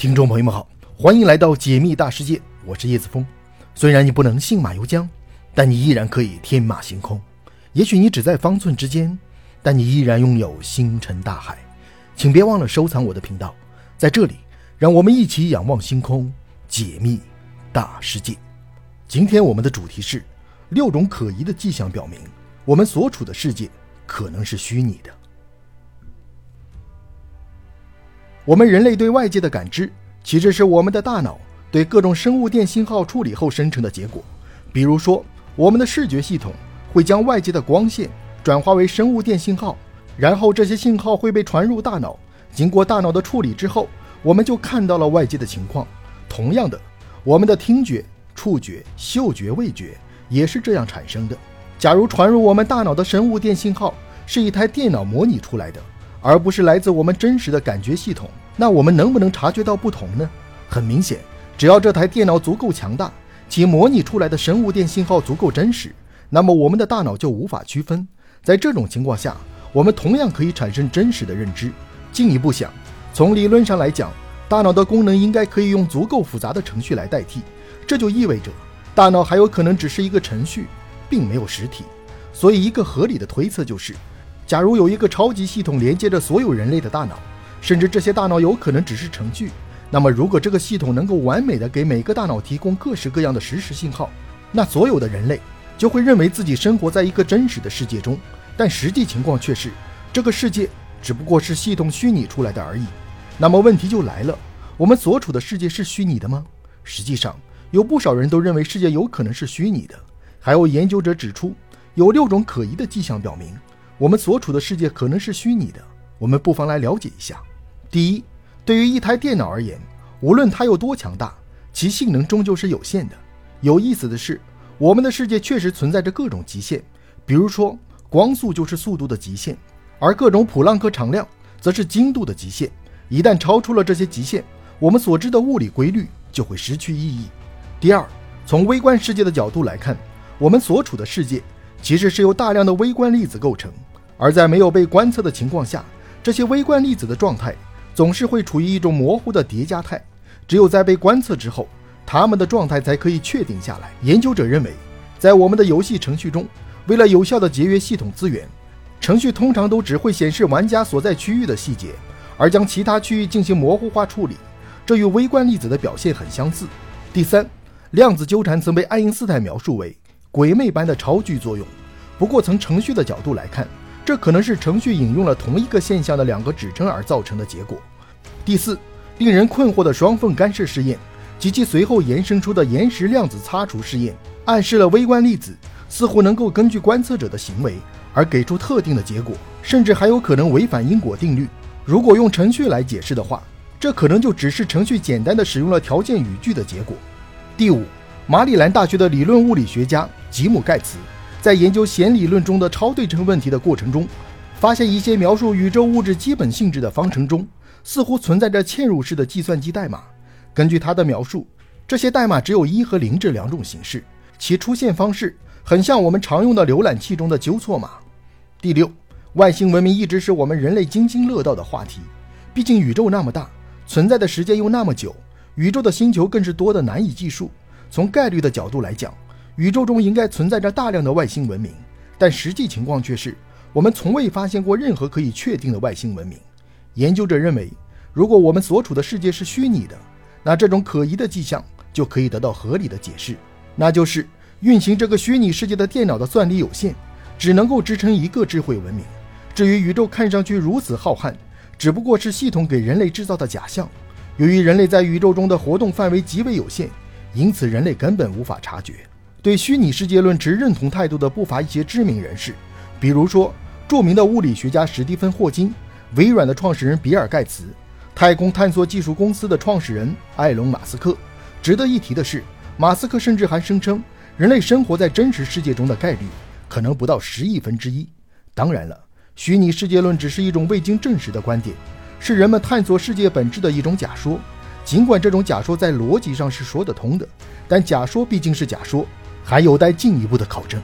听众朋友们好，欢迎来到解密大世界，我是叶子峰。虽然你不能信马由缰，但你依然可以天马行空。也许你只在方寸之间，但你依然拥有星辰大海。请别忘了收藏我的频道，在这里，让我们一起仰望星空，解密大世界。今天我们的主题是六种可疑的迹象，表明我们所处的世界可能是虚拟的。我们人类对外界的感知，其实是我们的大脑对各种生物电信号处理后生成的结果。比如说，我们的视觉系统会将外界的光线转化为生物电信号，然后这些信号会被传入大脑，经过大脑的处理之后，我们就看到了外界的情况。同样的，我们的听觉、触觉、嗅觉、味觉也是这样产生的。假如传入我们大脑的生物电信号是一台电脑模拟出来的，而不是来自我们真实的感觉系统，那我们能不能察觉到不同呢？很明显，只要这台电脑足够强大，其模拟出来的生物电信号足够真实，那么我们的大脑就无法区分。在这种情况下，我们同样可以产生真实的认知。进一步想，从理论上来讲，大脑的功能应该可以用足够复杂的程序来代替，这就意味着大脑还有可能只是一个程序，并没有实体。所以，一个合理的推测就是。假如有一个超级系统连接着所有人类的大脑，甚至这些大脑有可能只是程序，那么如果这个系统能够完美的给每个大脑提供各式各样的实时信号，那所有的人类就会认为自己生活在一个真实的世界中。但实际情况却是，这个世界只不过是系统虚拟出来的而已。那么问题就来了，我们所处的世界是虚拟的吗？实际上，有不少人都认为世界有可能是虚拟的。还有研究者指出，有六种可疑的迹象表明。我们所处的世界可能是虚拟的，我们不妨来了解一下。第一，对于一台电脑而言，无论它有多强大，其性能终究是有限的。有意思的是，我们的世界确实存在着各种极限，比如说光速就是速度的极限，而各种普朗克常量则是精度的极限。一旦超出了这些极限，我们所知的物理规律就会失去意义。第二，从微观世界的角度来看，我们所处的世界其实是由大量的微观粒子构成。而在没有被观测的情况下，这些微观粒子的状态总是会处于一种模糊的叠加态。只有在被观测之后，它们的状态才可以确定下来。研究者认为，在我们的游戏程序中，为了有效地节约系统资源，程序通常都只会显示玩家所在区域的细节，而将其他区域进行模糊化处理。这与微观粒子的表现很相似。第三，量子纠缠曾被爱因斯坦描述为鬼魅般的超距作用。不过，从程序的角度来看，这可能是程序引用了同一个现象的两个指称而造成的结果。第四，令人困惑的双缝干涉试验及其随后延伸出的延时量子擦除试验，暗示了微观粒子似乎能够根据观测者的行为而给出特定的结果，甚至还有可能违反因果定律。如果用程序来解释的话，这可能就只是程序简单的使用了条件语句的结果。第五，马里兰大学的理论物理学家吉姆盖茨。在研究弦理论中的超对称问题的过程中，发现一些描述宇宙物质基本性质的方程中，似乎存在着嵌入式的计算机代码。根据他的描述，这些代码只有一和零这两种形式，其出现方式很像我们常用的浏览器中的纠错码。第六，外星文明一直是我们人类津津乐道的话题。毕竟宇宙那么大，存在的时间又那么久，宇宙的星球更是多得难以计数。从概率的角度来讲，宇宙中应该存在着大量的外星文明，但实际情况却是，我们从未发现过任何可以确定的外星文明。研究者认为，如果我们所处的世界是虚拟的，那这种可疑的迹象就可以得到合理的解释，那就是运行这个虚拟世界的电脑的算力有限，只能够支撑一个智慧文明。至于宇宙看上去如此浩瀚，只不过是系统给人类制造的假象。由于人类在宇宙中的活动范围极为有限，因此人类根本无法察觉。对虚拟世界论持认同态度的不乏一些知名人士，比如说著名的物理学家史蒂芬·霍金、微软的创始人比尔·盖茨、太空探索技术公司的创始人埃隆·马斯克。值得一提的是，马斯克甚至还声称，人类生活在真实世界中的概率可能不到十亿分之一。当然了，虚拟世界论只是一种未经证实的观点，是人们探索世界本质的一种假说。尽管这种假说在逻辑上是说得通的，但假说毕竟是假说。还有待进一步的考证。